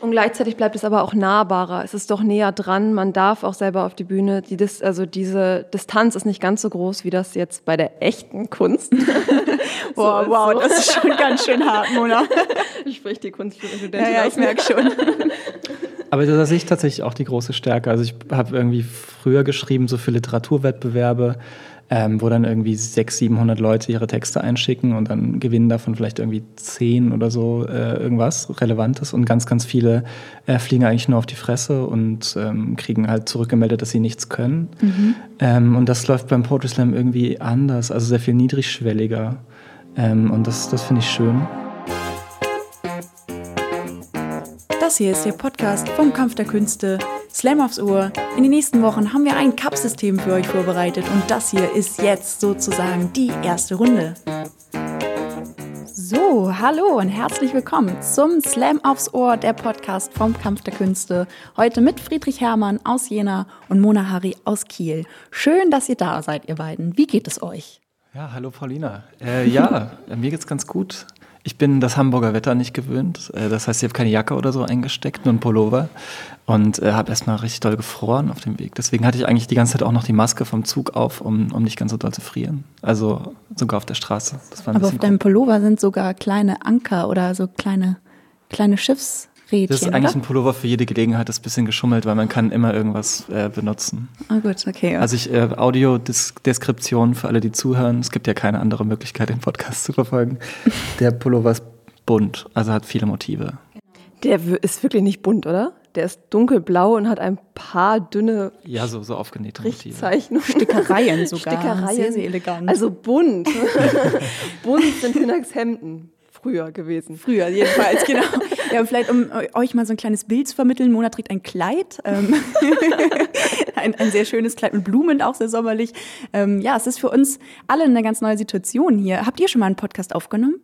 Und gleichzeitig bleibt es aber auch nahbarer. Es ist doch näher dran. Man darf auch selber auf die Bühne. Die Dis also diese Distanz ist nicht ganz so groß wie das jetzt bei der echten Kunst. wow, so wow, so. das ist schon ganz schön hart, Mona. Spricht die Kunststudentin ja, ja, ich merke schon. Aber da sehe ich tatsächlich auch die große Stärke. Also ich habe irgendwie früher geschrieben, so für Literaturwettbewerbe, ähm, wo dann irgendwie 600, 700 Leute ihre Texte einschicken und dann gewinnen davon vielleicht irgendwie 10 oder so äh, irgendwas Relevantes und ganz, ganz viele äh, fliegen eigentlich nur auf die Fresse und ähm, kriegen halt zurückgemeldet, dass sie nichts können. Mhm. Ähm, und das läuft beim Poetry Slam irgendwie anders, also sehr viel niedrigschwelliger. Ähm, und das, das finde ich schön. Das hier ist der Podcast vom Kampf der Künste. Slam aufs Ohr. In den nächsten Wochen haben wir ein Cup-System für euch vorbereitet und das hier ist jetzt sozusagen die erste Runde. So, hallo und herzlich willkommen zum Slam aufs Ohr, der Podcast vom Kampf der Künste. Heute mit Friedrich Hermann aus Jena und Mona Hari aus Kiel. Schön, dass ihr da seid, ihr beiden. Wie geht es euch? Ja, hallo Paulina. Äh, ja, mir geht's ganz gut. Ich bin das Hamburger Wetter nicht gewöhnt. Äh, das heißt, ich habe keine Jacke oder so eingesteckt, nur ein Pullover. Und äh, habe erstmal richtig doll gefroren auf dem Weg. Deswegen hatte ich eigentlich die ganze Zeit auch noch die Maske vom Zug auf, um, um nicht ganz so doll zu frieren. Also sogar auf der Straße. Aber auf deinem Pullover sind sogar kleine Anker oder so kleine, kleine Schiffs. Rädchen, das ist eigentlich oder? ein Pullover für jede Gelegenheit, das ist ein bisschen geschummelt, weil man kann immer irgendwas äh, benutzen. Ah oh gut, okay. Also ich, äh, Audiodeskription für alle, die zuhören. Es gibt ja keine andere Möglichkeit, den Podcast zu verfolgen. Der Pullover ist bunt, also hat viele Motive. Der ist wirklich nicht bunt, oder? Der ist dunkelblau und hat ein paar dünne ja, so, so aufgenähte Motive. Stickereien sogar. Stickereien. Sehr, sehr elegant. Also bunt. bunt sind Hünners Hemden früher gewesen. Früher, jedenfalls, genau. Ja, vielleicht um euch mal so ein kleines Bild zu vermitteln. Mona trägt ein Kleid. Ähm, ein, ein, sehr schönes Kleid mit Blumen, auch sehr sommerlich. Ähm, ja, es ist für uns alle eine ganz neue Situation hier. Habt ihr schon mal einen Podcast aufgenommen?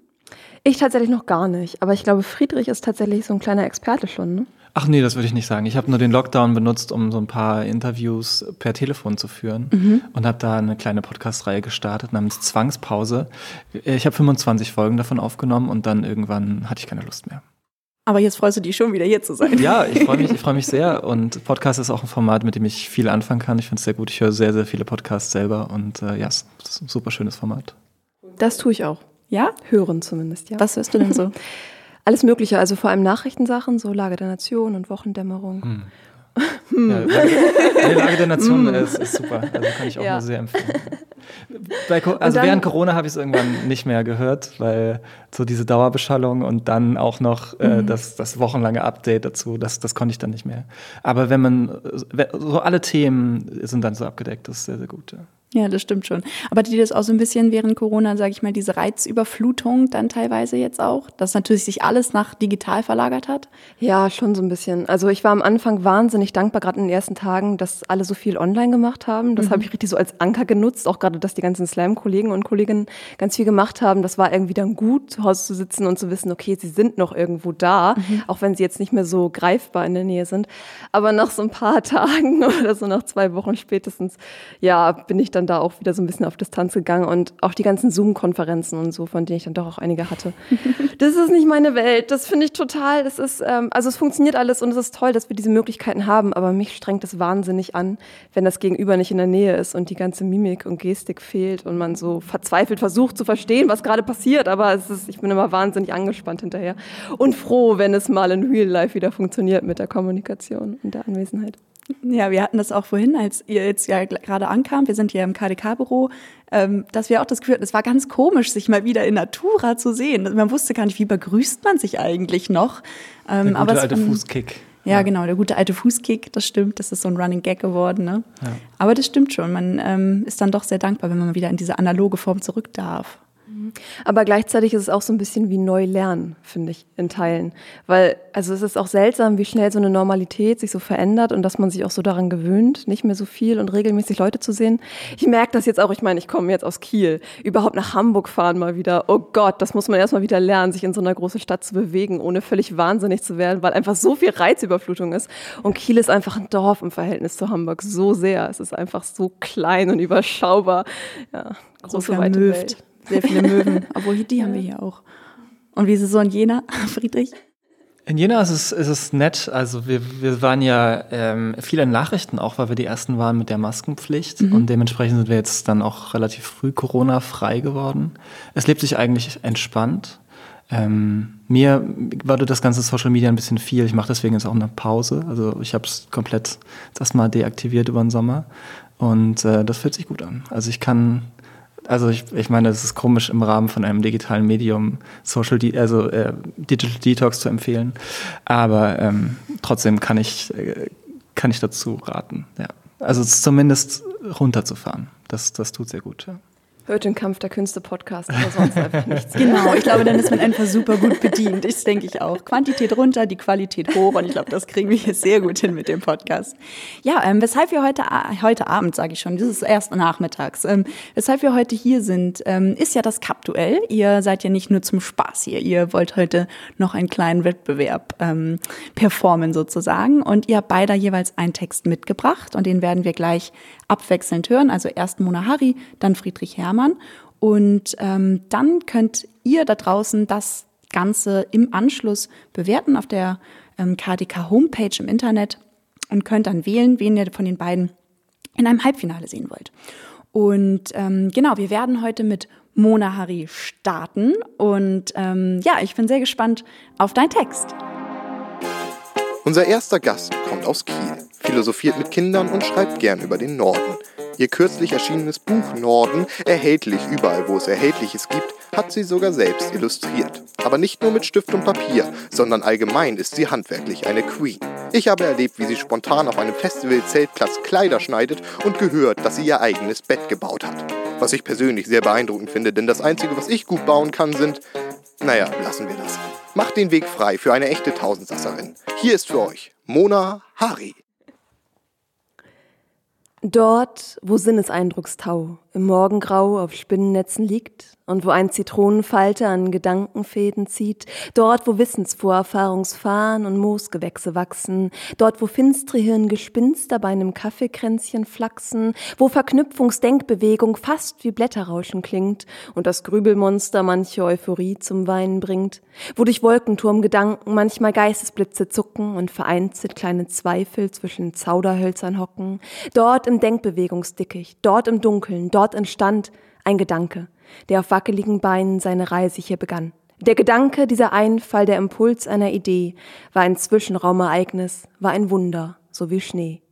Ich tatsächlich noch gar nicht. Aber ich glaube, Friedrich ist tatsächlich so ein kleiner Experte schon, ne? Ach nee, das würde ich nicht sagen. Ich habe nur den Lockdown benutzt, um so ein paar Interviews per Telefon zu führen mhm. und habe da eine kleine Podcast-Reihe gestartet namens Zwangspause. Ich habe 25 Folgen davon aufgenommen und dann irgendwann hatte ich keine Lust mehr. Aber jetzt freust du dich schon wieder hier zu sein. Ja, ich freue mich, ich freue mich sehr. Und Podcast ist auch ein Format, mit dem ich viel anfangen kann. Ich finde es sehr gut. Ich höre sehr, sehr viele Podcasts selber und äh, ja, es ist ein super schönes Format. Das tue ich auch. Ja? Hören zumindest, ja. Was hörst du denn so? Alles Mögliche, also vor allem Nachrichtensachen, so Lage der Nation und Wochendämmerung. Hm. Hm. Ja, die Lage der Nation hm. ist, ist, super. Also kann ich auch ja. nur sehr empfehlen. Bei, also dann, während Corona habe ich es irgendwann nicht mehr gehört, weil so diese Dauerbeschallung und dann auch noch äh, mhm. das, das wochenlange Update dazu, das, das konnte ich dann nicht mehr. Aber wenn man, so alle Themen sind dann so abgedeckt, das ist sehr, sehr gut. Ja. Ja, das stimmt schon. Aber die das auch so ein bisschen während Corona, sage ich mal, diese Reizüberflutung dann teilweise jetzt auch, dass natürlich sich alles nach digital verlagert hat? Ja, schon so ein bisschen. Also ich war am Anfang wahnsinnig dankbar, gerade in den ersten Tagen, dass alle so viel online gemacht haben. Das mhm. habe ich richtig so als Anker genutzt, auch gerade, dass die ganzen Slam-Kollegen und Kolleginnen ganz viel gemacht haben. Das war irgendwie dann gut, zu Hause zu sitzen und zu wissen, okay, sie sind noch irgendwo da, mhm. auch wenn sie jetzt nicht mehr so greifbar in der Nähe sind. Aber nach so ein paar Tagen oder so nach zwei Wochen spätestens, ja, bin ich dann da auch wieder so ein bisschen auf Distanz gegangen und auch die ganzen Zoom-Konferenzen und so, von denen ich dann doch auch einige hatte. das ist nicht meine Welt. Das finde ich total. Das ist, ähm, also es funktioniert alles und es ist toll, dass wir diese Möglichkeiten haben, aber mich strengt es wahnsinnig an, wenn das Gegenüber nicht in der Nähe ist und die ganze Mimik und Gestik fehlt und man so verzweifelt versucht zu verstehen, was gerade passiert. Aber es ist, ich bin immer wahnsinnig angespannt hinterher und froh, wenn es mal in Real Life wieder funktioniert mit der Kommunikation und der Anwesenheit. Ja, wir hatten das auch vorhin, als ihr jetzt ja gerade ankam. Wir sind ja im KDK-Büro, ähm, dass wir auch das Gefühl hatten, es war ganz komisch, sich mal wieder in Natura zu sehen. Man wusste gar nicht, wie begrüßt man sich eigentlich noch. Ähm, der gute aber alte Fußkick. Ja, genau, der gute alte Fußkick, das stimmt. Das ist so ein Running Gag geworden. Ne? Ja. Aber das stimmt schon. Man ähm, ist dann doch sehr dankbar, wenn man wieder in diese analoge Form zurück darf. Aber gleichzeitig ist es auch so ein bisschen wie neu lernen, finde ich, in Teilen. Weil, also es ist auch seltsam, wie schnell so eine Normalität sich so verändert und dass man sich auch so daran gewöhnt, nicht mehr so viel und regelmäßig Leute zu sehen. Ich merke das jetzt auch, ich meine, ich komme jetzt aus Kiel. Überhaupt nach Hamburg fahren mal wieder. Oh Gott, das muss man erstmal wieder lernen, sich in so einer großen Stadt zu bewegen, ohne völlig wahnsinnig zu werden, weil einfach so viel Reizüberflutung ist. Und Kiel ist einfach ein Dorf im Verhältnis zu Hamburg so sehr. Es ist einfach so klein und überschaubar. Ja, große, so weite Welt sehr viele Möwen. Obwohl, die haben wir hier auch. Und wie ist es so in Jena, Friedrich? In Jena ist es, ist es nett. Also wir, wir waren ja ähm, viele Nachrichten, auch weil wir die ersten waren mit der Maskenpflicht. Mhm. Und dementsprechend sind wir jetzt dann auch relativ früh Corona-frei geworden. Es lebt sich eigentlich entspannt. Ähm, mir war das ganze Social Media ein bisschen viel. Ich mache deswegen jetzt auch eine Pause. Also ich habe es komplett erstmal deaktiviert über den Sommer. Und äh, das fühlt sich gut an. Also ich kann also ich, ich meine, es ist komisch im Rahmen von einem digitalen Medium Social, De also äh, Digital Detox zu empfehlen, aber ähm, trotzdem kann ich äh, kann ich dazu raten. Ja, also zumindest runterzufahren, das das tut sehr gut. Ja. Hört den Kampf der Künste Podcast, aber sonst einfach nichts. Genau, ich glaube, dann ist man einfach super gut bedient. Das denke ich auch. Quantität runter, die Qualität hoch und ich glaube, das kriegen wir hier sehr gut hin mit dem Podcast. Ja, ähm, weshalb wir heute, heute Abend, sage ich schon, das ist erst nachmittags, ähm, weshalb wir heute hier sind, ähm, ist ja das Cup-Duell. Ihr seid ja nicht nur zum Spaß hier, ihr wollt heute noch einen kleinen Wettbewerb ähm, performen sozusagen und ihr habt beide jeweils einen Text mitgebracht und den werden wir gleich abwechselnd hören. Also erst Mona Hari, dann Friedrich Herrmann. Hermann. Und ähm, dann könnt ihr da draußen das Ganze im Anschluss bewerten auf der ähm, KDK Homepage im Internet und könnt dann wählen, wen ihr von den beiden in einem Halbfinale sehen wollt. Und ähm, genau, wir werden heute mit Mona Hari starten. Und ähm, ja, ich bin sehr gespannt auf deinen Text. Unser erster Gast kommt aus Kiel, philosophiert mit Kindern und schreibt gern über den Norden. Ihr kürzlich erschienenes Buch Norden, erhältlich überall, wo es Erhältliches gibt, hat sie sogar selbst illustriert. Aber nicht nur mit Stift und Papier, sondern allgemein ist sie handwerklich eine Queen. Ich habe erlebt, wie sie spontan auf einem Festival-Zeltplatz Kleider schneidet und gehört, dass sie ihr eigenes Bett gebaut hat. Was ich persönlich sehr beeindruckend finde, denn das Einzige, was ich gut bauen kann, sind... Naja, lassen wir das. Macht den Weg frei für eine echte Tausendsasserin. Hier ist für euch Mona Hari. Dort, wo Sinneseindruckstau im Morgengrau auf Spinnennetzen liegt, und wo ein Zitronenfalter an Gedankenfäden zieht, dort, wo Wissensvorerfahrungsfahnen und Moosgewächse wachsen, dort, wo finstere Hirngespinster bei einem Kaffeekränzchen flachsen, wo Verknüpfungsdenkbewegung fast wie Blätterrauschen klingt und das Grübelmonster manche Euphorie zum Weinen bringt, wo durch Wolkenturmgedanken manchmal Geistesblitze zucken und vereinzelt kleine Zweifel zwischen Zauderhölzern hocken, dort im Denkbewegungsdickicht, dort im Dunkeln, dort entstand ein Gedanke, der auf wackeligen Beinen seine Reise hier begann. Der Gedanke, dieser Einfall, der Impuls einer Idee, war ein Zwischenraumereignis, war ein Wunder, so wie Schnee.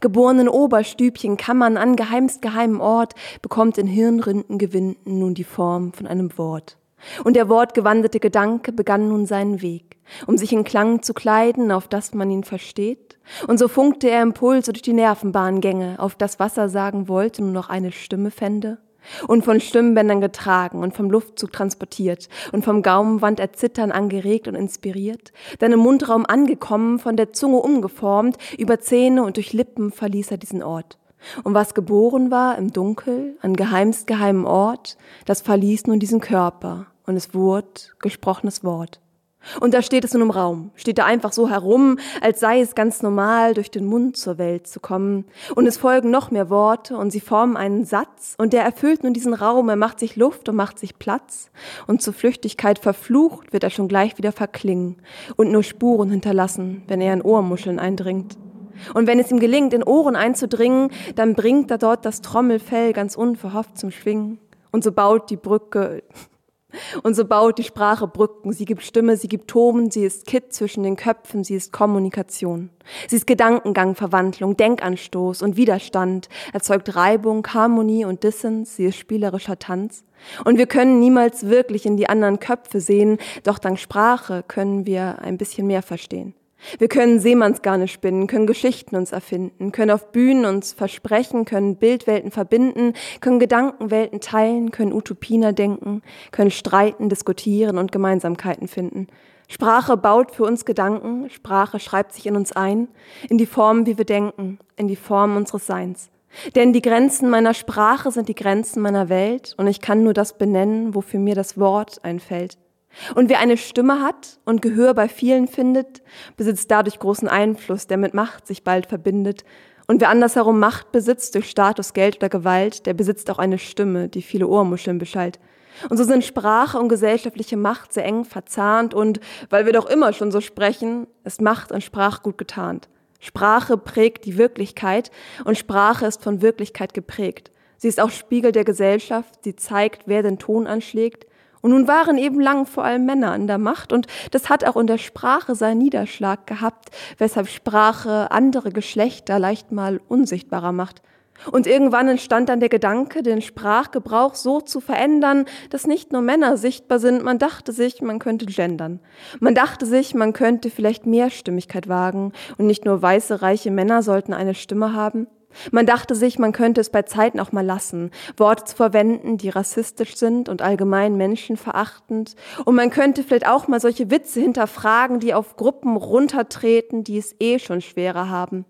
Geboren in Oberstübchen, Kammern an geheimst geheimen Ort, bekommt in Hirnrindengewinden nun die Form von einem Wort. Und der wortgewandete Gedanke begann nun seinen Weg, um sich in Klang zu kleiden, auf das man ihn versteht. Und so funkte er Impulse durch die Nervenbahngänge, auf das Wasser sagen wollte, nur noch eine Stimme fände und von Stimmbändern getragen und vom Luftzug transportiert und vom Gaumenwand erzittern angeregt und inspiriert, dann im Mundraum angekommen, von der Zunge umgeformt, über Zähne und durch Lippen verließ er diesen Ort. Und was geboren war im Dunkel, an geheimst geheimen Ort, das verließ nun diesen Körper und es wurde gesprochenes Wort. Und da steht es nun im Raum, steht da einfach so herum, als sei es ganz normal, durch den Mund zur Welt zu kommen. Und es folgen noch mehr Worte und sie formen einen Satz und der erfüllt nun diesen Raum, er macht sich Luft und macht sich Platz. Und zur Flüchtigkeit verflucht wird er schon gleich wieder verklingen und nur Spuren hinterlassen, wenn er in Ohrmuscheln eindringt. Und wenn es ihm gelingt, in Ohren einzudringen, dann bringt er dort das Trommelfell ganz unverhofft zum Schwingen. Und so baut die Brücke, und so baut die Sprache Brücken. Sie gibt Stimme, sie gibt Toben, sie ist Kit zwischen den Köpfen, sie ist Kommunikation. Sie ist Gedankengang, Verwandlung, Denkanstoß und Widerstand, erzeugt Reibung, Harmonie und Dissens, sie ist spielerischer Tanz. Und wir können niemals wirklich in die anderen Köpfe sehen, doch dank Sprache können wir ein bisschen mehr verstehen. Wir können Seemannsgarne spinnen, können Geschichten uns erfinden, können auf Bühnen uns versprechen, können Bildwelten verbinden, können Gedankenwelten teilen, können Utopien denken, können streiten, diskutieren und Gemeinsamkeiten finden. Sprache baut für uns Gedanken, Sprache schreibt sich in uns ein, in die Form, wie wir denken, in die Form unseres Seins. Denn die Grenzen meiner Sprache sind die Grenzen meiner Welt und ich kann nur das benennen, wofür mir das Wort einfällt. Und wer eine Stimme hat und Gehör bei vielen findet, besitzt dadurch großen Einfluss, der mit Macht sich bald verbindet. Und wer andersherum Macht besitzt durch Status, Geld oder Gewalt, der besitzt auch eine Stimme, die viele Ohrmuscheln beschallt. Und so sind Sprache und gesellschaftliche Macht sehr eng verzahnt und, weil wir doch immer schon so sprechen, ist Macht und Sprachgut getarnt. Sprache prägt die Wirklichkeit und Sprache ist von Wirklichkeit geprägt. Sie ist auch Spiegel der Gesellschaft, sie zeigt, wer den Ton anschlägt. Und nun waren eben lang vor allem Männer an der Macht und das hat auch in der Sprache seinen Niederschlag gehabt, weshalb Sprache andere Geschlechter leicht mal unsichtbarer macht. Und irgendwann entstand dann der Gedanke, den Sprachgebrauch so zu verändern, dass nicht nur Männer sichtbar sind. Man dachte sich, man könnte gendern. Man dachte sich, man könnte vielleicht Mehrstimmigkeit wagen und nicht nur weiße, reiche Männer sollten eine Stimme haben. Man dachte sich, man könnte es bei Zeiten auch mal lassen, Worte zu verwenden, die rassistisch sind und allgemein menschenverachtend. Und man könnte vielleicht auch mal solche Witze hinterfragen, die auf Gruppen runtertreten, die es eh schon schwerer haben.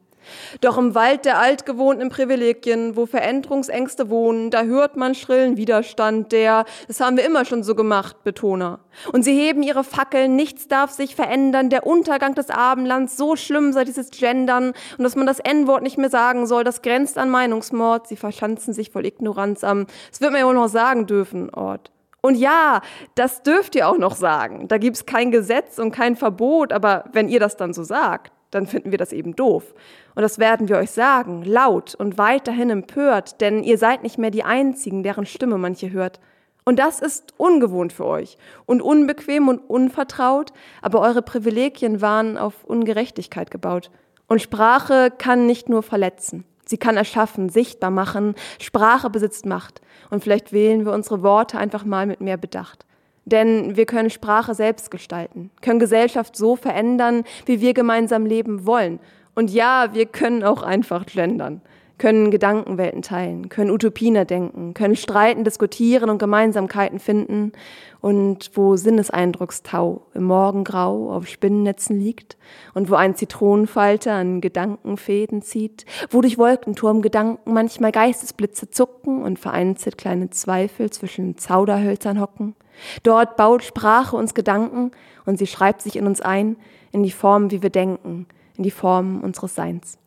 Doch im Wald der altgewohnten Privilegien, wo Veränderungsängste wohnen, da hört man schrillen Widerstand, der, das haben wir immer schon so gemacht, Betoner. Und sie heben ihre Fackeln, nichts darf sich verändern, der Untergang des Abendlands, so schlimm sei dieses Gendern und dass man das N-Wort nicht mehr sagen soll, das grenzt an Meinungsmord, sie verschanzen sich voll Ignoranz am, das wird man ja wohl noch sagen dürfen, Ort. Und ja, das dürft ihr auch noch sagen. Da gibt's kein Gesetz und kein Verbot, aber wenn ihr das dann so sagt, dann finden wir das eben doof. Und das werden wir euch sagen, laut und weiterhin empört, denn ihr seid nicht mehr die Einzigen, deren Stimme manche hört. Und das ist ungewohnt für euch und unbequem und unvertraut, aber eure Privilegien waren auf Ungerechtigkeit gebaut. Und Sprache kann nicht nur verletzen, sie kann erschaffen, sichtbar machen. Sprache besitzt Macht. Und vielleicht wählen wir unsere Worte einfach mal mit mehr Bedacht. Denn wir können Sprache selbst gestalten, können Gesellschaft so verändern, wie wir gemeinsam leben wollen. Und ja, wir können auch einfach gendern, können Gedankenwelten teilen, können Utopien erdenken, können streiten, diskutieren und Gemeinsamkeiten finden. Und wo Sinneseindruckstau im Morgengrau auf Spinnennetzen liegt und wo ein Zitronenfalter an Gedankenfäden zieht, wo durch Wolkenturm Gedanken manchmal Geistesblitze zucken und vereinzelt kleine Zweifel zwischen Zauderhölzern hocken, Dort baut Sprache uns Gedanken und sie schreibt sich in uns ein, in die Form, wie wir denken, in die Form unseres Seins.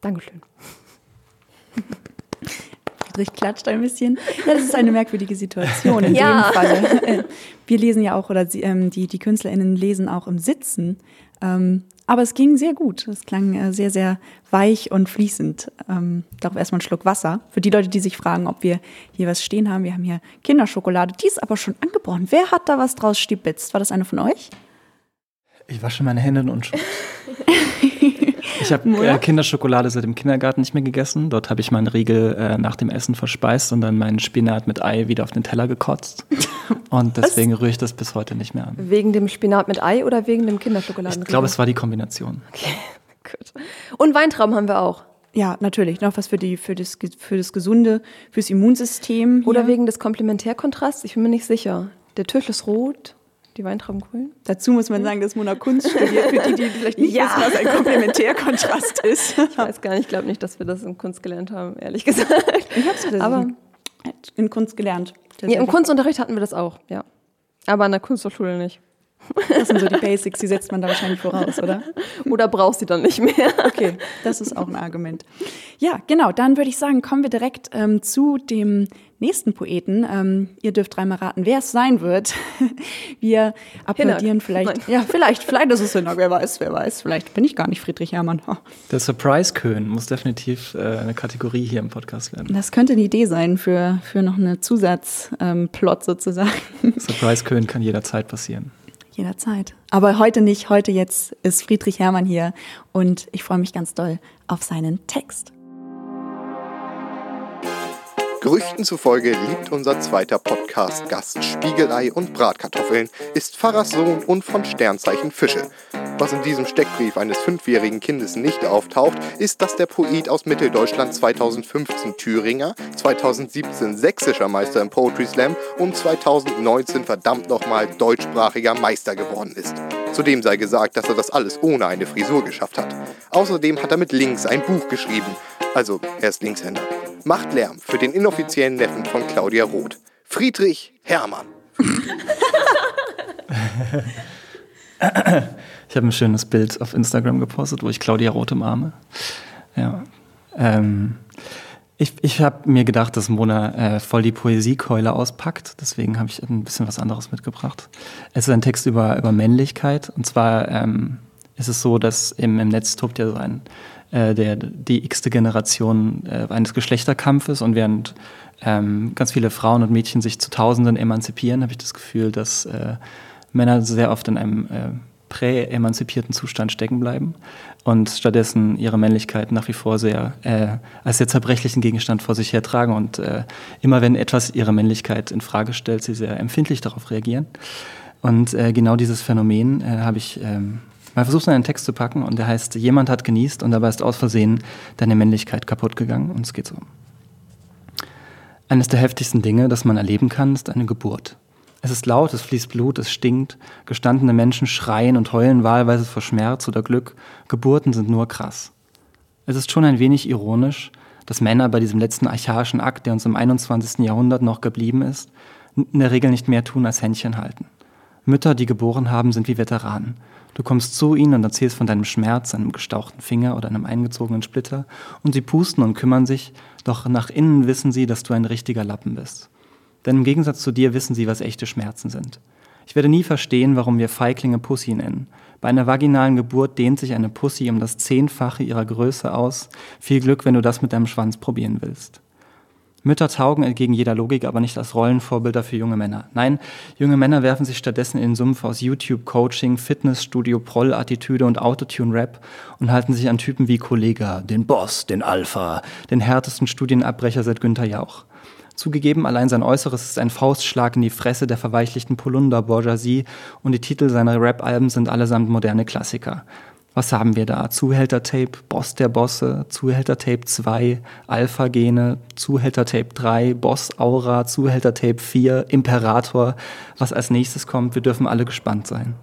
Dankeschön. Friedrich klatscht ein bisschen. Ja, das ist eine merkwürdige Situation in ja. dem Fall. Wir lesen ja auch, oder ähm, die, die KünstlerInnen lesen auch im Sitzen. Ähm, aber es ging sehr gut. Es klang äh, sehr, sehr weich und fließend. Ähm, darauf erstmal einen Schluck Wasser. Für die Leute, die sich fragen, ob wir hier was stehen haben. Wir haben hier Kinderschokolade. Die ist aber schon angebrochen. Wer hat da was draus stibitzt? War das eine von euch? Ich wasche meine Hände und schon. Ich habe äh, Kinderschokolade seit dem Kindergarten nicht mehr gegessen. Dort habe ich meinen Riegel äh, nach dem Essen verspeist und dann meinen Spinat mit Ei wieder auf den Teller gekotzt. Und deswegen rühre ich das bis heute nicht mehr an. Wegen dem Spinat mit Ei oder wegen dem Kinderschokoladen? Ich glaube, es war die Kombination. Okay, gut. Und Weintrauben haben wir auch. Ja, natürlich. Noch was für, die, für, das, für das Gesunde, fürs Immunsystem. Hier. Oder wegen des Komplementärkontrasts? Ich bin mir nicht sicher. Der Tisch ist rot, die Weintrauben grün. Dazu muss man sagen, dass Mona Kunst studiert, für die, die vielleicht nicht ja. wissen, was ein Komplementärkontrast ist. Ich weiß gar nicht, ich glaube nicht, dass wir das in Kunst gelernt haben, ehrlich gesagt. Ich habe es Aber in Kunst gelernt. Ja, Im Kunstunterricht hatten wir das auch, ja. Aber an der Kunsthochschule nicht. Das sind so die Basics, die setzt man da wahrscheinlich voraus, oder? Oder brauchst du dann nicht mehr? Okay, das ist auch ein Argument. Ja, genau, dann würde ich sagen, kommen wir direkt ähm, zu dem nächsten Poeten. Ähm, ihr dürft dreimal raten, wer es sein wird. Wir applaudieren vielleicht. Nein. Ja, vielleicht, vielleicht ist es Hinnack, wer weiß, wer weiß. Vielleicht bin ich gar nicht Friedrich Hermann. Der Surprise-Köhn muss definitiv äh, eine Kategorie hier im Podcast werden. Das könnte eine Idee sein für, für noch eine Zusatzplot ähm, sozusagen. Surprise-Köhn kann jederzeit passieren jederzeit. Aber heute nicht, heute jetzt ist Friedrich Hermann hier und ich freue mich ganz doll auf seinen Text. Gerüchten zufolge liebt unser zweiter Podcast-Gast Spiegelei und Bratkartoffeln, ist Pfarrers Sohn und von Sternzeichen Fische. Was in diesem Steckbrief eines fünfjährigen Kindes nicht auftaucht, ist, dass der Poet aus Mitteldeutschland 2015 Thüringer, 2017 sächsischer Meister im Poetry Slam und 2019 verdammt nochmal deutschsprachiger Meister geworden ist. Zudem sei gesagt, dass er das alles ohne eine Frisur geschafft hat. Außerdem hat er mit links ein Buch geschrieben. Also, er ist Linkshänder. Macht Lärm für den inoffiziellen Neffen von Claudia Roth. Friedrich Hermann. ich habe ein schönes Bild auf Instagram gepostet, wo ich Claudia Roth umarme. Ja. Ähm, Ich, ich habe mir gedacht, dass Mona äh, voll die Poesiekeule auspackt. Deswegen habe ich ein bisschen was anderes mitgebracht. Es ist ein Text über, über Männlichkeit. Und zwar ähm, ist es so, dass im, im Netz tobt ja so ein, äh, der, die x-te Generation äh, eines Geschlechterkampfes. Und während ähm, ganz viele Frauen und Mädchen sich zu Tausenden emanzipieren, habe ich das Gefühl, dass äh, Männer sehr oft in einem äh, prä-emanzipierten Zustand stecken bleiben und stattdessen ihre Männlichkeit nach wie vor sehr äh, als sehr zerbrechlichen Gegenstand vor sich hertragen und äh, immer wenn etwas ihre Männlichkeit in Frage stellt, sie sehr empfindlich darauf reagieren. Und äh, genau dieses Phänomen äh, habe ich ähm, mal versucht in einen Text zu packen und der heißt, jemand hat genießt und dabei ist aus Versehen deine Männlichkeit kaputt gegangen und es geht so. Eines der heftigsten Dinge, das man erleben kann, ist eine Geburt. Es ist laut, es fließt Blut, es stinkt. Gestandene Menschen schreien und heulen wahlweise vor Schmerz oder Glück. Geburten sind nur krass. Es ist schon ein wenig ironisch, dass Männer bei diesem letzten archaischen Akt, der uns im 21. Jahrhundert noch geblieben ist, in der Regel nicht mehr tun als Händchen halten. Mütter, die geboren haben, sind wie Veteranen. Du kommst zu ihnen und erzählst von deinem Schmerz, einem gestauchten Finger oder einem eingezogenen Splitter, und sie pusten und kümmern sich, doch nach innen wissen sie, dass du ein richtiger Lappen bist. Denn im Gegensatz zu dir wissen sie, was echte Schmerzen sind. Ich werde nie verstehen, warum wir Feiglinge Pussy nennen. Bei einer vaginalen Geburt dehnt sich eine Pussy um das Zehnfache ihrer Größe aus. Viel Glück, wenn du das mit deinem Schwanz probieren willst. Mütter taugen entgegen jeder Logik aber nicht als Rollenvorbilder für junge Männer. Nein, junge Männer werfen sich stattdessen in den Sumpf aus YouTube-Coaching, Fitnessstudio, Proll-Attitüde und Autotune-Rap und halten sich an Typen wie Kollega, den Boss, den Alpha, den härtesten Studienabbrecher seit Günther Jauch. Zugegeben, allein sein Äußeres ist ein Faustschlag in die Fresse der verweichlichten Polunder-Bourgeoisie und die Titel seiner Rap-Alben sind allesamt moderne Klassiker. Was haben wir da? Zuhälter-Tape, Boss der Bosse, Zuhälter-Tape 2, Alpha-Gene, Zuhälter-Tape 3, Boss-Aura, Zuhälter-Tape 4, Imperator. Was als nächstes kommt, wir dürfen alle gespannt sein.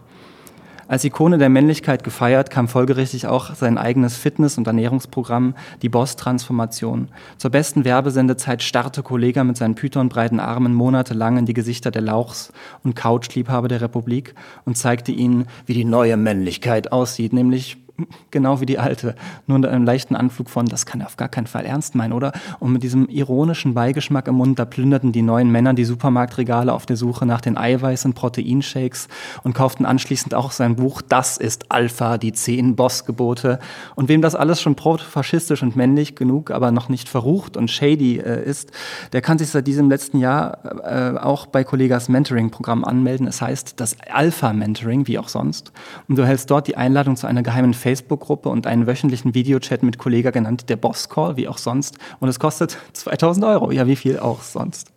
Als Ikone der Männlichkeit gefeiert, kam folgerichtig auch sein eigenes Fitness- und Ernährungsprogramm, die Boss-Transformation. Zur besten Werbesendezeit starrte Kollega mit seinen pythonbreiten Armen monatelang in die Gesichter der Lauchs- und Couchliebhaber der Republik und zeigte ihnen, wie die neue Männlichkeit aussieht, nämlich genau wie die alte, nur mit einem leichten Anflug von, das kann er auf gar keinen Fall ernst meinen, oder? Und mit diesem ironischen Beigeschmack im Mund, da plünderten die neuen Männer die Supermarktregale auf der Suche nach den Eiweiß- und Proteinshakes und kauften anschließend auch sein Buch Das ist Alpha, die zehn Bossgebote. Und wem das alles schon protofaschistisch und männlich genug, aber noch nicht verrucht und shady äh, ist, der kann sich seit diesem letzten Jahr äh, auch bei Kollegas Mentoring-Programm anmelden. Es heißt das Alpha-Mentoring, wie auch sonst. Und du hältst dort die Einladung zu einer geheimen Facebook-Gruppe und einen wöchentlichen Videochat mit Kollega genannt, der Boss Call, wie auch sonst. Und es kostet 2000 Euro. Ja, wie viel auch sonst.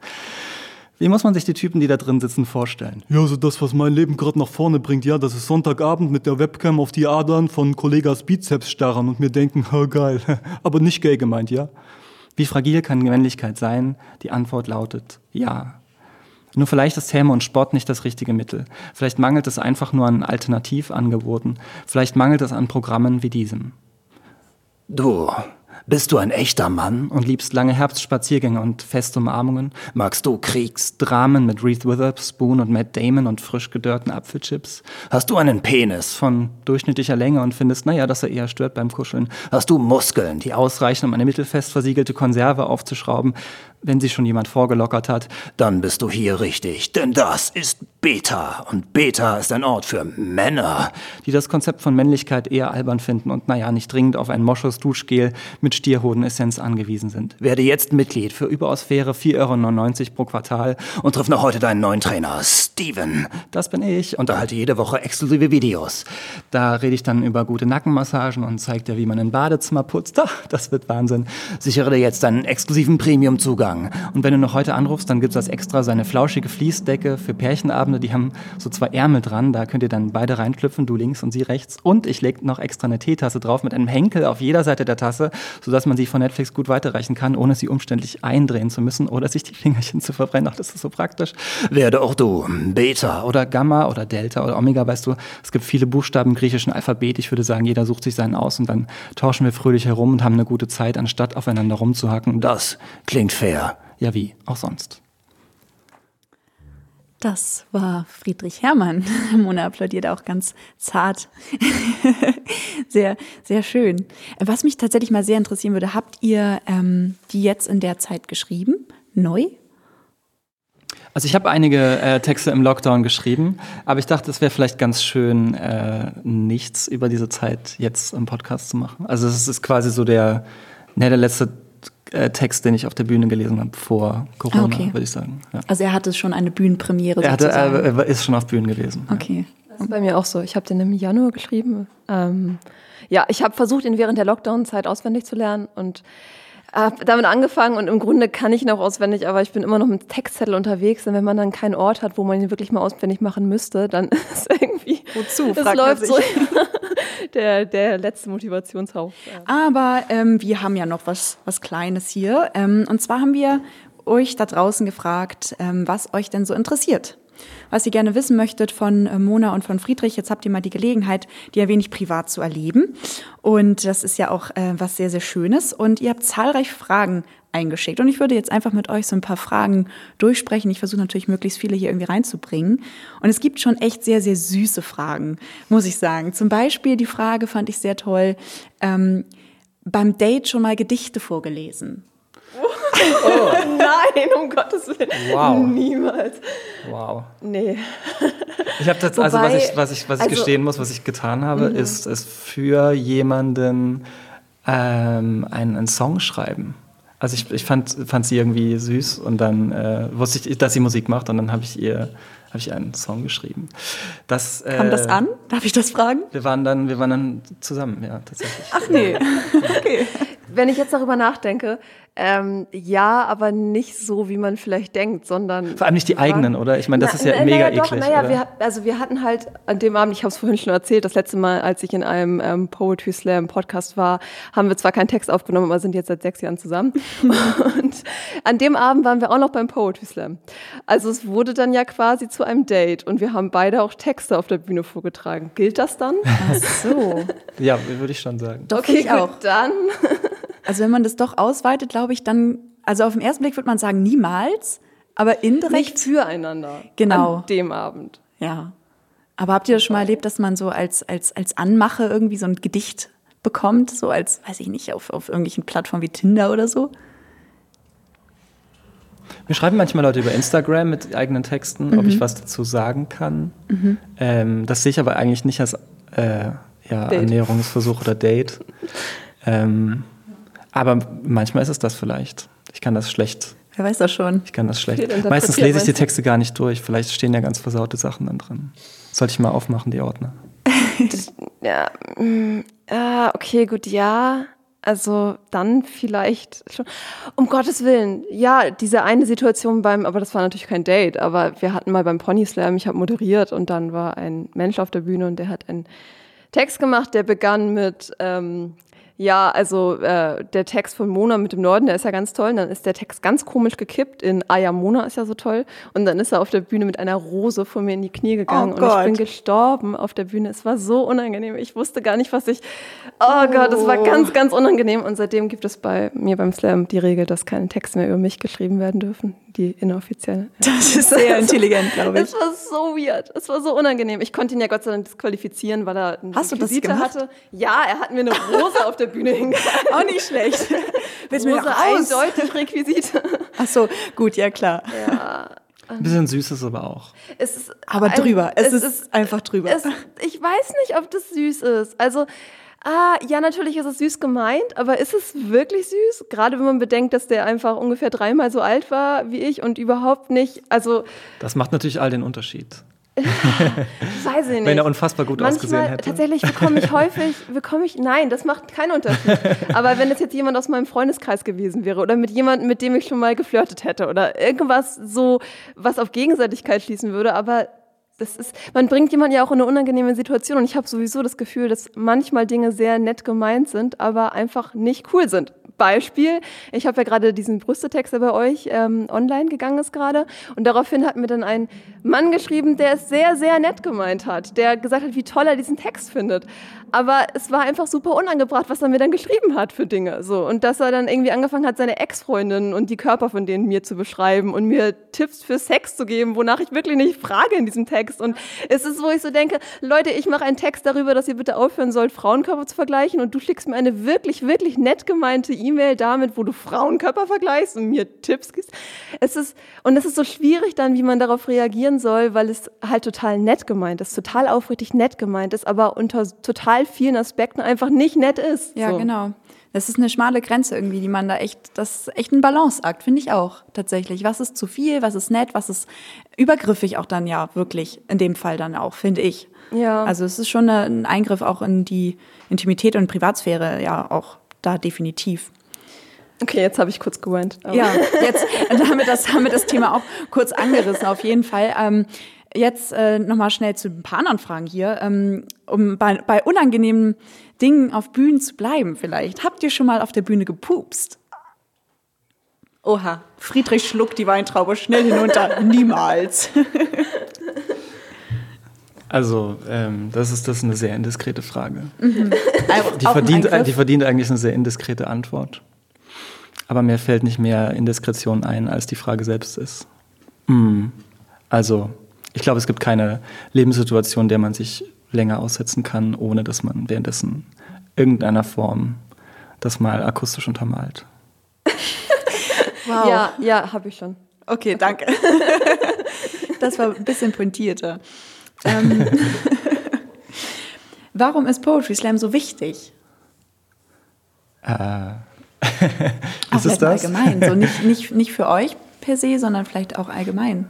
Wie muss man sich die Typen, die da drin sitzen, vorstellen? Ja, so das, was mein Leben gerade nach vorne bringt, ja, das ist Sonntagabend mit der Webcam auf die Adern von Kollegas Bizeps starren und mir denken, ha, geil. Aber nicht gay gemeint, ja? Wie fragil kann Männlichkeit sein? Die Antwort lautet ja. Nur vielleicht ist Häme und Sport nicht das richtige Mittel. Vielleicht mangelt es einfach nur an Alternativangeboten. Vielleicht mangelt es an Programmen wie diesem. Du, bist du ein echter Mann? Und liebst lange Herbstspaziergänge und feste Umarmungen? Magst du Kriegs? Dramen mit Reese Witherspoon und Matt Damon und frisch gedörrten Apfelchips? Hast du einen Penis? Von durchschnittlicher Länge und findest, naja, dass er eher stört beim Kuscheln? Hast du Muskeln? Die ausreichen, um eine mittelfest versiegelte Konserve aufzuschrauben, wenn sie schon jemand vorgelockert hat? Dann bist du hier richtig, denn das ist Beta. Und Beta ist ein Ort für Männer. Die das Konzept von Männlichkeit eher albern finden und naja, nicht dringend auf ein Moschus-Duschgel mit Stierhodenessenz angewiesen sind. Werde jetzt Mitglied für überaus faire 4,99 Euro pro Quartal und triff noch heute deinen neuen Trainer, Steven. Das bin ich. Unterhalte jede Woche exklusive Videos. Da rede ich dann über gute Nackenmassagen und zeig dir, wie man ein Badezimmer putzt. Ach, das wird Wahnsinn. Sichere dir jetzt deinen exklusiven Premium-Zugang. Und wenn du noch heute anrufst, dann gibt's als extra so eine flauschige Fließdecke für Pärchenabende. Die haben so zwei Ärmel dran. Da könnt ihr dann beide reinklüpfen, du links und sie rechts. Und ich leg noch extra eine Teetasse drauf mit einem Henkel auf jeder Seite der Tasse, sodass man sie von Netflix gut weiterreichen kann, ohne sie umständlich eindrehen zu müssen oder sich die Fingerchen zu verbrennen. Ach, das ist so praktisch. Werde auch du Beta oder Gamma oder Delta oder Omega, weißt du. Es gibt viele Buchstaben im griechischen Alphabet. Ich würde sagen, jeder sucht sich seinen aus und dann tauschen wir fröhlich herum und haben eine gute Zeit, anstatt aufeinander rumzuhacken. Das klingt fair. Ja, wie? Auch sonst. Das war Friedrich Herrmann. Mona applaudiert auch ganz zart. sehr, sehr schön. Was mich tatsächlich mal sehr interessieren würde, habt ihr ähm, die jetzt in der Zeit geschrieben? Neu? Also ich habe einige äh, Texte im Lockdown geschrieben, aber ich dachte, es wäre vielleicht ganz schön, äh, nichts über diese Zeit jetzt im Podcast zu machen. Also es ist quasi so der, ne, der letzte äh, Text, den ich auf der Bühne gelesen habe vor Corona, okay. würde ich sagen. Ja. Also er hatte schon eine Bühnenpremiere Er, hatte, sozusagen. er, ist schon auf Bühnen gewesen. okay. Das ist bei mir auch so. Ich habe den im Januar geschrieben. Ähm, ja, ich habe versucht, ihn während der Lockdown-Zeit auswendig zu lernen und habe damit angefangen und im Grunde kann ich auch auswendig, aber ich bin immer noch mit Textzettel unterwegs und wenn man dann keinen Ort hat, wo man ihn wirklich mal auswendig machen müsste, dann ist irgendwie Wozu, man läuft so der, der letzte Motivationshauch. Aber ähm, wir haben ja noch was, was Kleines hier. Ähm, und zwar haben wir euch da draußen gefragt, ähm, was euch denn so interessiert. Was ihr gerne wissen möchtet von äh, Mona und von Friedrich. Jetzt habt ihr mal die Gelegenheit, die ein wenig privat zu erleben. Und das ist ja auch äh, was sehr, sehr Schönes. Und ihr habt zahlreich Fragen eingeschickt. Und ich würde jetzt einfach mit euch so ein paar Fragen durchsprechen. Ich versuche natürlich möglichst viele hier irgendwie reinzubringen. Und es gibt schon echt sehr, sehr süße Fragen, muss ich sagen. Zum Beispiel die Frage fand ich sehr toll. Ähm, beim Date schon mal Gedichte vorgelesen. Nein, um Gottes Willen. Wow. Niemals. Wow. Nee. Ich habe das, also was ich, was ich, was ich also- gestehen muss, was ich getan habe, ist es für jemanden ähm, einen, einen Song schreiben. Also ich, ich fand, fand sie irgendwie süß und dann äh, wusste ich, dass sie Musik macht und dann habe ich ihr habe ich einen Song geschrieben. Das, äh, Kam das an? Darf ich das fragen? Wir waren dann, wir waren dann zusammen, ja, tatsächlich. Ach nee. Okay. Wenn ich jetzt darüber nachdenke, ähm, ja, aber nicht so, wie man vielleicht denkt, sondern. Vor allem nicht die waren- eigenen, oder? Ich meine, das Na- ist ja na- mega naja, eklig. Doch, naja, wir, also wir hatten halt an dem Abend, ich habe es vorhin schon erzählt, das letzte Mal, als ich in einem ähm, Poetry Slam Podcast war, haben wir zwar keinen Text aufgenommen, aber sind jetzt seit sechs Jahren zusammen. Und an dem Abend waren wir auch noch beim Poetry Slam. Also es wurde dann ja quasi zu einem Date und wir haben beide auch Texte auf der Bühne vorgetragen. Gilt das dann? Ach so. ja, würde ich schon sagen. Doch, okay, ich auch. gut, dann. Also wenn man das doch ausweitet, glaube ich, dann, also auf den ersten Blick würde man sagen, niemals, aber indirekt. Nicht füreinander. Genau. An dem Abend. Ja. Aber habt ihr das schon mal erlebt, dass man so als, als, als Anmache irgendwie so ein Gedicht bekommt? So als, weiß ich nicht, auf, auf irgendwelchen Plattformen wie Tinder oder so? Mir schreiben manchmal Leute über Instagram mit eigenen Texten, ob Mhm. ich was dazu sagen kann. Ähm, das sehe ich aber eigentlich nicht als äh, ja. Annäherungsversuch oder Date. ähm, aber manchmal ist es das vielleicht. Ich kann das schlecht. Wer weiß das schon. Ich kann das schlecht. Meistens lese ich die? Texte gar nicht durch. Vielleicht stehen ja ganz versaute Sachen dann drin. Sollte ich mal aufmachen, die Ordner. Ja, mm, ah, okay, gut, ja. Also dann vielleicht schon. Um Gottes Willen, ja, diese eine Situation beim, aber das war natürlich kein Date, aber wir hatten mal beim Pony Slam, ich habe moderiert und dann war ein Mensch auf der Bühne und der hat einen Text gemacht, der begann mit, ähm, ja, also äh, der Text von Mona mit dem Norden, der ist ja ganz toll. Und dann ist der Text ganz komisch gekippt in Ah ja, Mona ist ja so toll. Und dann ist er auf der Bühne mit einer Rose vor mir in die Knie gegangen Oh und ich bin gestorben auf der Bühne. Es war so unangenehm. Ich wusste gar nicht, was ich. Oh, Gott, es war ganz, ganz unangenehm. Und seitdem gibt es bei mir beim Slam die Regel, dass keine Texte mehr über mich geschrieben werden dürfen. Die inoffizielle. Das ist sehr intelligent, glaube ich. Es war so weird. Es war so unangenehm. Ich konnte ihn ja Gott sei Dank disqualifizieren, weil er eine Hast du das gemacht? hatte. Ja, er hat mir eine Rose auf der Bühne hingehalten. Auch nicht schlecht. Willst du mir eindeutig Requisite. Ach so, gut, ja klar. Ein bisschen süß ist aber auch. Es ist Aber ein- drüber. Es, ist, einfach drüber. Es, ich weiß nicht, ob das süß ist. Also, ah, ja, natürlich ist es süß gemeint, aber ist es wirklich süß? Gerade wenn man bedenkt, dass der einfach ungefähr dreimal so alt war wie ich und überhaupt nicht, also, Das macht natürlich all den Unterschied. weiß ich nicht. Wenn er unfassbar gut Manchmal, ausgesehen hätte. Tatsächlich bekomme ich häufig, bekomme ich, nein, das macht keinen Unterschied. Aber wenn es jetzt jemand aus meinem Freundeskreis gewesen wäre oder mit jemandem, mit dem ich schon mal geflirtet hätte oder irgendwas so, was auf Gegenseitigkeit schließen würde, aber das ist, man bringt jemanden ja auch in eine unangenehme Situation und ich habe sowieso das Gefühl, dass manchmal Dinge sehr nett gemeint sind, aber einfach nicht cool sind Beispiel, ich habe ja gerade diesen Brüstetext, der bei euch ähm, online gegangen ist gerade. Und daraufhin hat mir dann ein Mann geschrieben, der es sehr, sehr nett gemeint hat, der gesagt hat, wie toll er diesen Text findet. Aber es war einfach super unangebracht, was er mir dann geschrieben hat für Dinge. So. Und dass er dann irgendwie angefangen hat, seine Ex-Freundinnen und die Körper von denen mir zu beschreiben und mir Tipps für Sex zu geben, wonach ich wirklich nicht frage in diesem Text. Und es ist, wo ich so denke, Leute, ich mache einen Text darüber, dass ihr bitte aufhören sollt, Frauenkörper zu vergleichen und du schickst mir eine wirklich, wirklich nett gemeinte E-Mail damit, wo du Frauenkörper vergleichst und mir Tipps gibst. Es ist, und es ist so schwierig dann, wie man darauf reagieren soll, weil es halt total nett gemeint ist, total aufrichtig nett gemeint ist, aber unter total vielen Aspekten einfach nicht nett ist. Ja, so. genau. Das ist eine schmale Grenze irgendwie, die man da echt, das ist echt ein Balanceakt, finde ich auch tatsächlich. Was ist zu viel, was ist nett, was ist übergriffig auch dann ja wirklich, in dem Fall dann auch, finde ich. Ja. Also es ist schon ein Eingriff auch in die Intimität und Privatsphäre, ja auch da definitiv. Okay, jetzt habe ich kurz geweint. Ja, jetzt haben wir, das, haben wir das Thema auch kurz angerissen, auf jeden Fall. Ähm, jetzt äh, nochmal schnell zu ein paar anderen Fragen hier, ähm, um bei, bei unangenehmen Dingen auf Bühnen zu bleiben vielleicht. Habt ihr schon mal auf der Bühne gepupst? Oha, Friedrich schluckt die Weintraube schnell hinunter. Niemals. Also, ähm, das, ist, das ist eine sehr indiskrete Frage. Auch Die verdient, die verdient eigentlich eine sehr indiskrete Antwort. Aber mir fällt nicht mehr Indiskretion ein, als die Frage selbst ist. Hm. Also, ich glaube, es gibt keine Lebenssituation, der man sich länger aussetzen kann, ohne dass man währenddessen irgendeiner Form das mal akustisch untermalt. Wow. Ja, ja, habe ich schon. Okay, danke. Das war ein bisschen pointierter. Ähm, warum ist Poetry Slam so wichtig? Äh, Auch ist es vielleicht mal das? allgemein. So nicht, nicht, nicht für euch per se, sondern vielleicht auch allgemein.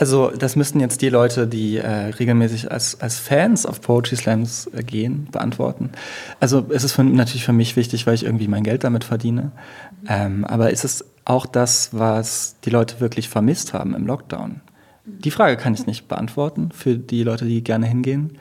Also das müssten jetzt die Leute, die äh, regelmäßig als, als Fans auf Poetry Slams äh, gehen, beantworten. Also es ist für, natürlich für mich wichtig, weil ich irgendwie mein Geld damit verdiene. Ähm, aber ist es auch das, was die Leute wirklich vermisst haben im Lockdown? Die Frage kann ich nicht beantworten für die Leute, die gerne hingehen.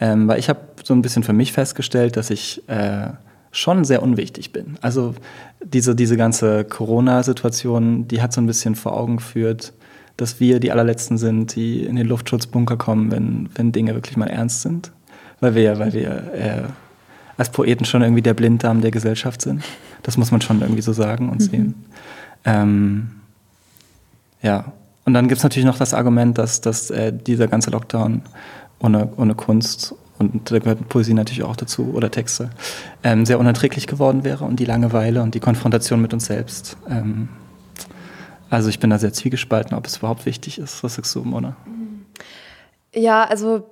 Ähm, weil ich habe so ein bisschen für mich festgestellt, dass ich äh, schon sehr unwichtig bin. Also diese, diese ganze Corona-Situation, die hat so ein bisschen vor Augen geführt, dass wir die allerletzten sind, die in den Luftschutzbunker kommen, wenn, wenn Dinge wirklich mal ernst sind. Weil wir, weil wir äh, als Poeten schon irgendwie der Blinddarm der Gesellschaft sind. Das muss man schon irgendwie so sagen und sehen. Ähm, ja, und dann gibt es natürlich noch das Argument, dass, dass äh, dieser ganze Lockdown ohne, ohne Kunst und da gehört Poesie natürlich auch dazu oder Texte, ähm, sehr unerträglich geworden wäre und die Langeweile und die Konfrontation mit uns selbst. Ähm, also ich bin da sehr zwiegespalten, ob es überhaupt wichtig ist. Du, Mona? Ja, also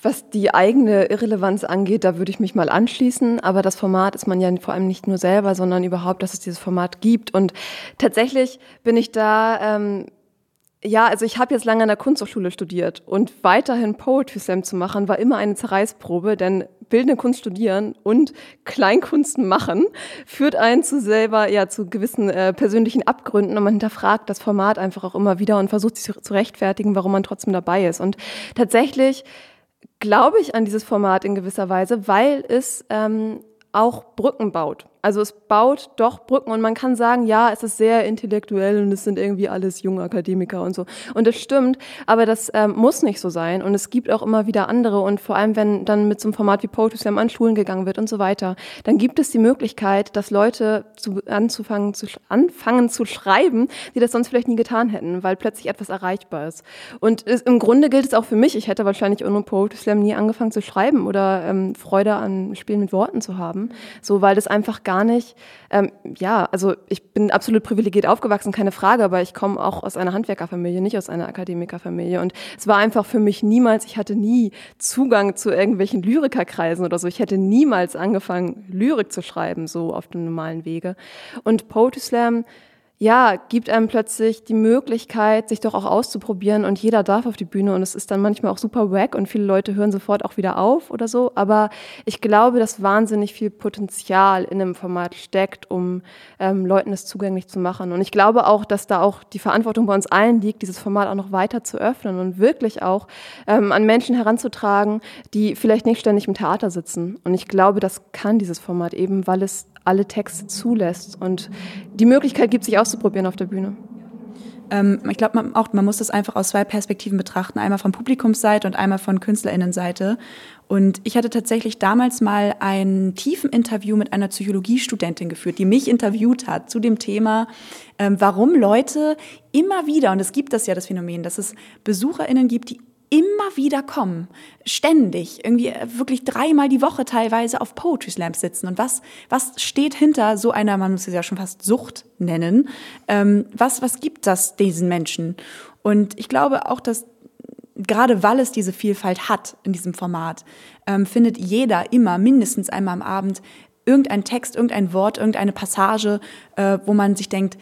was die eigene Irrelevanz angeht, da würde ich mich mal anschließen. Aber das Format ist man ja vor allem nicht nur selber, sondern überhaupt, dass es dieses Format gibt. Und tatsächlich bin ich da, ähm, ja, also ich habe jetzt lange an der Kunsthochschule studiert und weiterhin Poetry Slam zu machen, war immer eine Zerreißprobe, denn bildende Kunst studieren und Kleinkunst machen führt einen zu selber, ja, zu gewissen äh, persönlichen Abgründen und man hinterfragt das Format einfach auch immer wieder und versucht sich zu, rechtfertigen, warum man trotzdem dabei ist. Und tatsächlich glaube ich an dieses Format in gewisser Weise, weil es ähm, auch Brücken baut. Also es baut doch Brücken und man kann sagen, ja, es ist sehr intellektuell und es sind irgendwie alles junge Akademiker und so. Und das stimmt, aber das ähm, muss nicht so sein. Und es gibt auch immer wieder andere und vor allem, wenn dann mit so einem Format wie Poetry Slam an Schulen gegangen wird und so weiter, dann gibt es die Möglichkeit, dass Leute zu, anzufangen, zu, anfangen zu schreiben, die das sonst vielleicht nie getan hätten, weil plötzlich etwas erreichbar ist. Und es, im Grunde gilt es auch für mich. Ich hätte wahrscheinlich ohne Poetry Slam nie angefangen zu schreiben oder ähm, Freude an Spielen mit Worten zu haben. So, weil das einfach gar nicht, ähm, ja, also ich bin absolut privilegiert aufgewachsen, keine Frage, aber ich komme auch aus einer Handwerkerfamilie, nicht aus einer Akademikerfamilie. Und es war einfach für mich niemals, ich hatte nie Zugang zu irgendwelchen Lyrikerkreisen oder so. Ich hätte niemals angefangen, Lyrik zu schreiben, so auf dem normalen Wege. Und Poetry Slam, ja, gibt einem plötzlich die Möglichkeit, sich doch auch auszuprobieren und jeder darf auf die Bühne und es ist dann manchmal auch super wack und viele Leute hören sofort auch wieder auf oder so. Aber ich glaube, dass wahnsinnig viel Potenzial in einem Format steckt, um ähm, Leuten es zugänglich zu machen. Und ich glaube auch, dass da auch die Verantwortung bei uns allen liegt, dieses Format auch noch weiter zu öffnen und wirklich auch ähm, an Menschen heranzutragen, die vielleicht nicht ständig im Theater sitzen. Und ich glaube, das kann dieses Format eben, weil es alle Texte zulässt. Und die Möglichkeit gibt sich auszuprobieren auf der Bühne. Ähm, ich glaube man man muss das einfach aus zwei Perspektiven betrachten. Einmal von Publikumsseite und einmal von KünstlerInnenseite. Und ich hatte tatsächlich damals mal ein tiefen Interview mit einer Psychologiestudentin geführt, die mich interviewt hat zu dem Thema, ähm, warum Leute immer wieder, und es gibt das ja das Phänomen, dass es BesucherInnen gibt, die immer wieder kommen, ständig, irgendwie äh, wirklich dreimal die Woche teilweise auf Poetry Slams sitzen. Und was, was steht hinter so einer, man muss es ja schon fast Sucht nennen, ähm, was, was gibt das diesen Menschen? Und ich glaube auch, dass gerade weil es diese Vielfalt hat in diesem Format, ähm, findet jeder immer mindestens einmal am Abend irgendein Text, irgendein Wort, irgendeine Passage, äh, wo man sich denkt,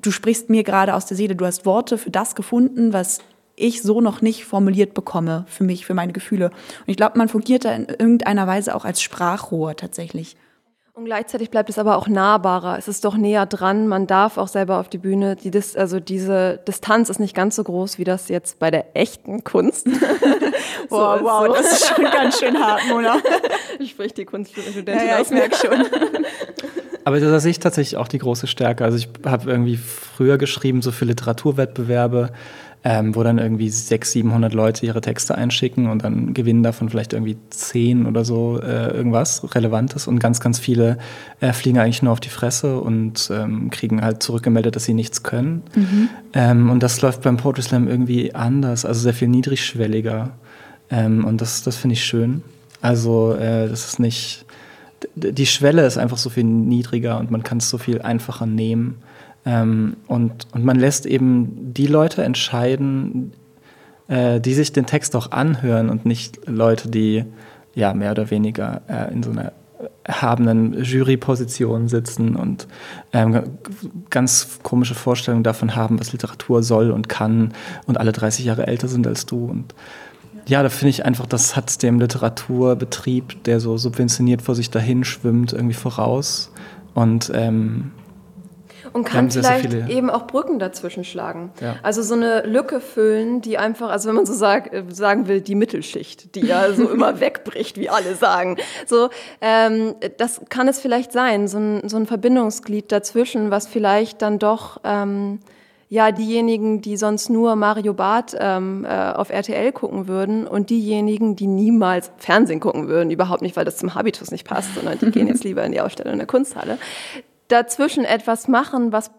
du sprichst mir gerade aus der Seele, du hast Worte für das gefunden, was ich so noch nicht formuliert bekomme für mich, für meine Gefühle. Und ich glaube, man fungiert da in irgendeiner Weise auch als Sprachrohr tatsächlich. Und gleichzeitig bleibt es aber auch nahbarer. Es ist doch näher dran. Man darf auch selber auf die Bühne. Die Dis also diese Distanz ist nicht ganz so groß wie das jetzt bei der echten Kunst. wow, so wow, so. das ist schon ganz schön hart, Mona. Spricht die Kunststudentin ja, ja, ich merke schon. Aber da sehe ich tatsächlich auch die große Stärke. Also ich habe irgendwie früher geschrieben, so für Literaturwettbewerbe, ähm, wo dann irgendwie 600, 700 Leute ihre Texte einschicken und dann gewinnen davon vielleicht irgendwie 10 oder so äh, irgendwas Relevantes und ganz, ganz viele äh, fliegen eigentlich nur auf die Fresse und ähm, kriegen halt zurückgemeldet, dass sie nichts können. Mhm. Ähm, und das läuft beim Poetry Slam irgendwie anders, also sehr viel niedrigschwelliger. Ähm, und das, das finde ich schön. Also äh, das ist nicht, die Schwelle ist einfach so viel niedriger und man kann es so viel einfacher nehmen. Ähm, und, und man lässt eben die Leute entscheiden, äh, die sich den Text auch anhören und nicht Leute, die ja mehr oder weniger äh, in so einer erhabenen Juryposition sitzen und ähm, ganz komische Vorstellungen davon haben, was Literatur soll und kann und alle 30 Jahre älter sind als du. Und ja, da finde ich einfach, das hat dem Literaturbetrieb, der so subventioniert vor sich dahin schwimmt, irgendwie voraus. Und ähm, und kann vielleicht so eben auch Brücken dazwischen schlagen. Ja. Also so eine Lücke füllen, die einfach, also wenn man so sag, äh, sagen will, die Mittelschicht, die ja so immer wegbricht, wie alle sagen. So, ähm, das kann es vielleicht sein, so ein, so ein Verbindungsglied dazwischen, was vielleicht dann doch ähm, ja diejenigen, die sonst nur Mario Barth ähm, äh, auf RTL gucken würden und diejenigen, die niemals Fernsehen gucken würden, überhaupt nicht, weil das zum Habitus nicht passt, sondern die gehen jetzt lieber in die Ausstellung in der Kunsthalle, dazwischen etwas machen, was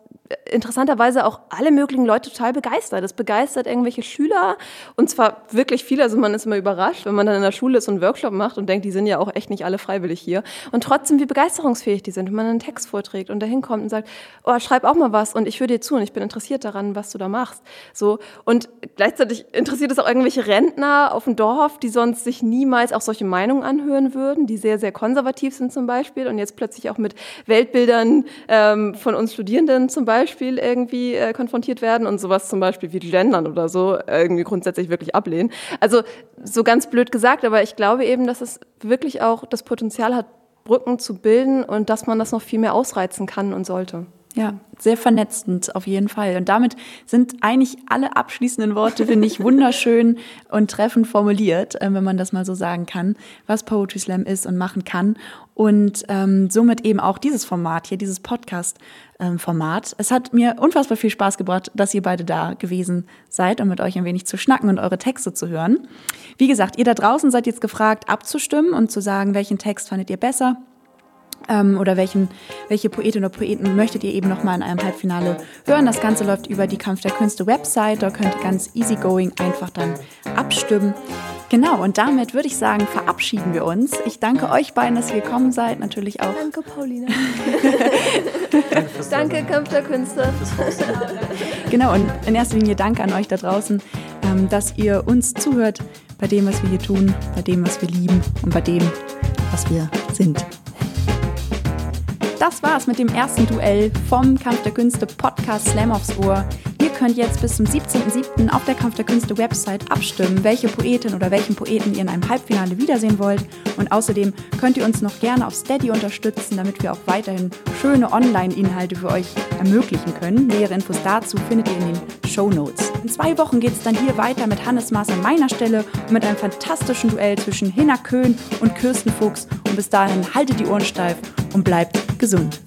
interessanterweise auch alle möglichen Leute total begeistert. Das begeistert irgendwelche Schüler und zwar wirklich viele. Also man ist immer überrascht, wenn man dann in der Schule so einen Workshop macht und denkt, die sind ja auch echt nicht alle freiwillig hier. Und trotzdem, wie begeisterungsfähig die sind, wenn man einen Text vorträgt und dahin kommt und sagt, oh, schreib auch mal was und ich höre dir zu und ich bin interessiert daran, was du da machst. So und gleichzeitig interessiert es auch irgendwelche Rentner auf dem Dorf, die sonst sich niemals auch solche Meinungen anhören würden, die sehr, sehr konservativ sind zum Beispiel und jetzt plötzlich auch mit Weltbildern ähm, von uns Studierenden zum Beispiel Beispiel irgendwie äh, konfrontiert werden und sowas zum Beispiel wie Gendern oder so irgendwie grundsätzlich wirklich ablehnen. Also so ganz blöd gesagt, aber ich glaube eben, dass es wirklich auch das Potenzial hat, Brücken zu bilden und dass man das noch viel mehr ausreizen kann und sollte. Ja, sehr vernetzend auf jeden Fall. Und damit sind eigentlich alle abschließenden Worte, finde ich, wunderschön und treffend formuliert, äh, wenn man das mal so sagen kann, was Poetry Slam ist und machen kann. Und ähm, somit eben auch dieses Format hier, dieses Podcast-Format. Ähm, es hat mir unfassbar viel Spaß gebracht, dass ihr beide da gewesen seid, um mit euch ein wenig zu schnacken und eure Texte zu hören. Wie gesagt, ihr da draußen seid jetzt gefragt, abzustimmen und zu sagen, welchen Text fandet ihr besser ähm, oder welchen, welche Poetin oder Poeten möchtet ihr eben nochmal in einem Halbfinale hören. Das Ganze läuft über die Kampf der Künste Website. Da könnt ihr ganz easygoing einfach dann abstimmen. Genau, und damit würde ich sagen, verabschieden wir uns. Ich danke euch beiden, dass ihr gekommen seid. Natürlich auch. Danke, Paulina. danke, Kampf der Künste. genau, und in erster Linie danke an euch da draußen, ähm, dass ihr uns zuhört bei dem, was wir hier tun, bei dem, was wir lieben und bei dem, was wir sind das war's mit dem ersten Duell vom Kampf der Künste Podcast Slam aufs Ohr. Könnt jetzt bis zum 17.07. auf der Kampf der Künste Website abstimmen, welche Poetin oder welchen Poeten ihr in einem Halbfinale wiedersehen wollt. Und außerdem könnt ihr uns noch gerne auf Steady unterstützen, damit wir auch weiterhin schöne Online-Inhalte für euch ermöglichen können. Nähere Infos dazu findet ihr in den Show Notes. In zwei Wochen geht es dann hier weiter mit Hannes Maas an meiner Stelle und mit einem fantastischen Duell zwischen Hinner Köhn und Kirsten Fuchs. Und bis dahin haltet die Ohren steif und bleibt gesund.